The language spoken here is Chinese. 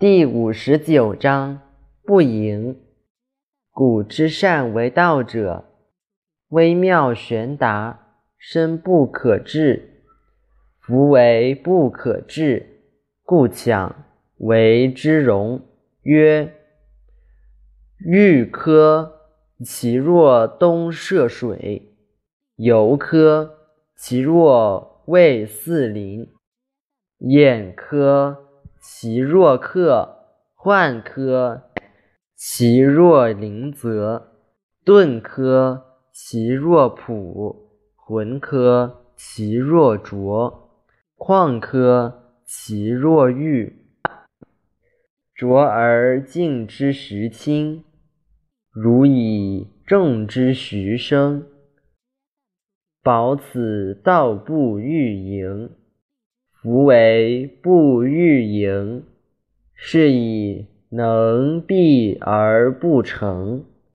第五十九章不盈。古之善为道者，微妙玄达，深不可致。夫为不可致，故强为之容。曰：玉科，其若东涉水；游科，其若渭四邻；偃科。其若客，患科；其若灵泽，顿科；其若朴，浑科；其若浊，旷科；其若玉，浊而静之徐清，如以众之徐生。保此道不欲盈。夫为不欲盈，是以能避而不成。